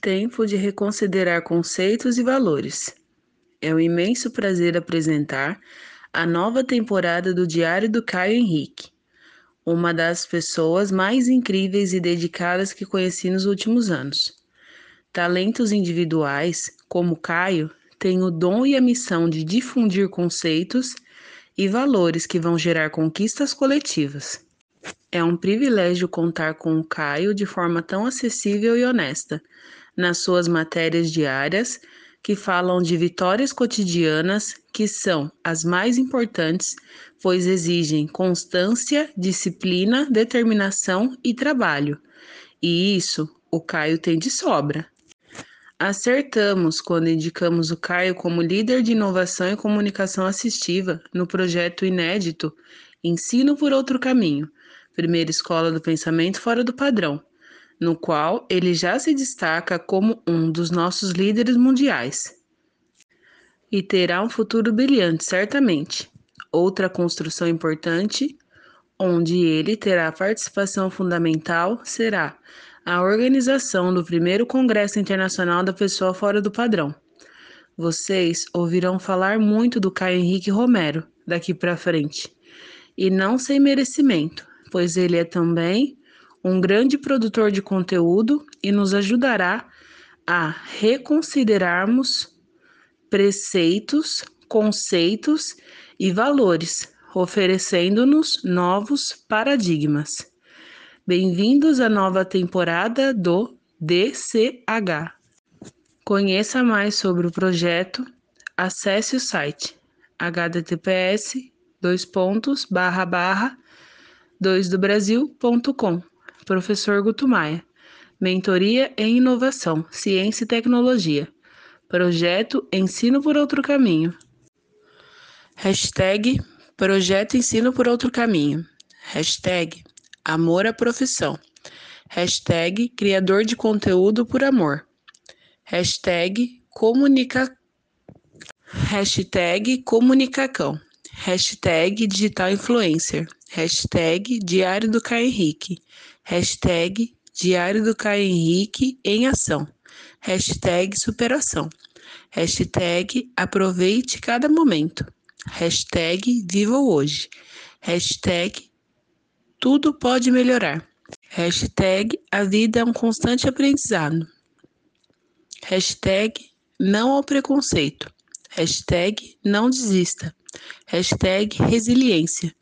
Tempo de reconsiderar conceitos e valores. É um imenso prazer apresentar a nova temporada do Diário do Caio Henrique, uma das pessoas mais incríveis e dedicadas que conheci nos últimos anos. Talentos individuais, como Caio, têm o dom e a missão de difundir conceitos e valores que vão gerar conquistas coletivas. É um privilégio contar com o Caio de forma tão acessível e honesta nas suas matérias diárias, que falam de vitórias cotidianas, que são as mais importantes, pois exigem constância, disciplina, determinação e trabalho. E isso o Caio tem de sobra. Acertamos quando indicamos o Caio como líder de inovação e comunicação assistiva no projeto inédito Ensino por Outro Caminho, primeira escola do pensamento fora do padrão, no qual ele já se destaca como um dos nossos líderes mundiais. E terá um futuro brilhante, certamente. Outra construção importante, onde ele terá participação fundamental, será a organização do primeiro Congresso Internacional da Pessoa Fora do Padrão. Vocês ouvirão falar muito do Caio Henrique Romero daqui para frente, e não sem merecimento, pois ele é também um grande produtor de conteúdo e nos ajudará a reconsiderarmos preceitos, conceitos e valores, oferecendo-nos novos paradigmas. Bem-vindos à nova temporada do DCH. Conheça mais sobre o projeto, acesse o site https dois pontos barra barra 2dobrasil.com Professor Guto Maia. Mentoria em Inovação, Ciência e Tecnologia. Projeto Ensino por Outro Caminho. Hashtag Projeto Ensino por Outro Caminho. Hashtag Amor à Profissão. Hashtag Criador de Conteúdo por Amor. Hashtag Comunica... Hashtag Comunicacão. Hashtag Digital Influencer. Hashtag Diário do Caio Henrique. Hashtag Diário do Caio Henrique em ação. Hashtag superação. Hashtag aproveite cada momento. Hashtag viva hoje. Hashtag tudo pode melhorar. Hashtag a vida é um constante aprendizado. Hashtag não ao preconceito. Hashtag não desista. Hashtag resiliência.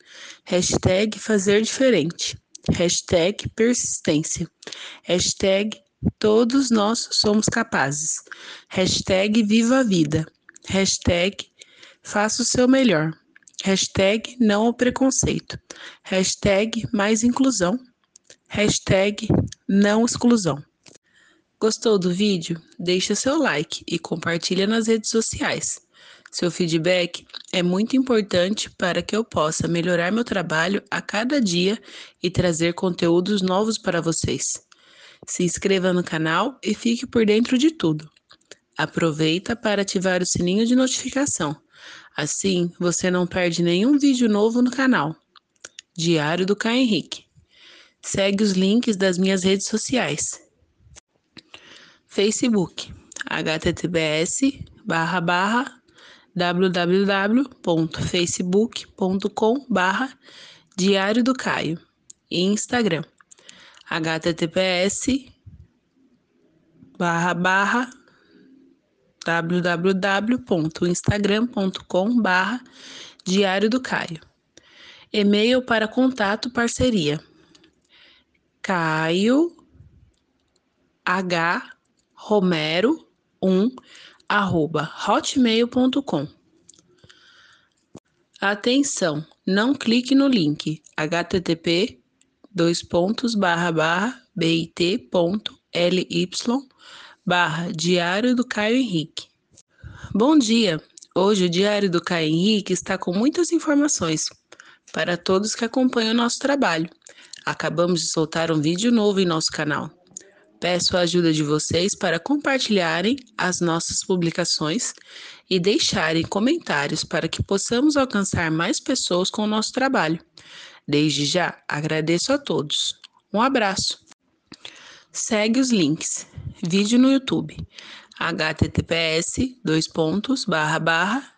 Hashtag fazer diferente hashtag persistência, hashtag todos nós somos capazes, hashtag viva a vida, hashtag faça o seu melhor, hashtag não ao preconceito, hashtag mais inclusão, hashtag não exclusão. Gostou do vídeo? Deixa seu like e compartilha nas redes sociais. Seu feedback é muito importante para que eu possa melhorar meu trabalho a cada dia e trazer conteúdos novos para vocês. Se inscreva no canal e fique por dentro de tudo. Aproveita para ativar o sininho de notificação. Assim, você não perde nenhum vídeo novo no canal. Diário do Caio Henrique. Segue os links das minhas redes sociais. Facebook, https barra barra www.facebook.com barra Diário do Caio. E Instagram https barra barra www.instagram.com barra Diário do Caio. E-mail para contato parceria Caio H Romero 1 arroba hotmail.com. Atenção, não clique no link http dois pontos barra barra bit.ly barra Diário do Caio Henrique. Bom dia! Hoje o Diário do Caio Henrique está com muitas informações para todos que acompanham o nosso trabalho. Acabamos de soltar um vídeo novo em nosso canal. Peço a ajuda de vocês para compartilharem as nossas publicações e deixarem comentários para que possamos alcançar mais pessoas com o nosso trabalho. Desde já, agradeço a todos. Um abraço. Segue os links. Vídeo no YouTube. https dois pontos barra barra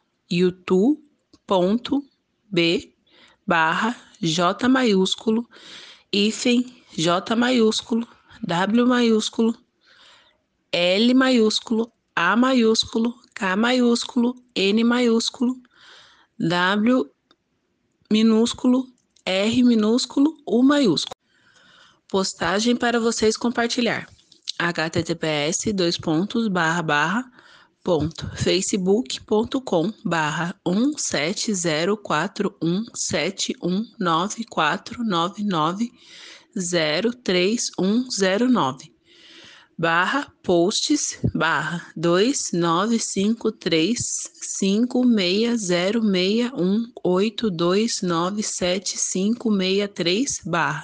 barra j maiúsculo hífen j maiúsculo w maiúsculo l maiúsculo a maiúsculo k maiúsculo n maiúsculo w minúsculo r minúsculo u maiúsculo postagem para vocês compartilhar. https dois pontos barra barra ponto facebook.com barra um sete zero quatro um sete um nove quatro nove nove zero três um zero nove. Barra posts barra dois nove cinco três cinco seis zero seis um oito dois nove sete cinco seis três barra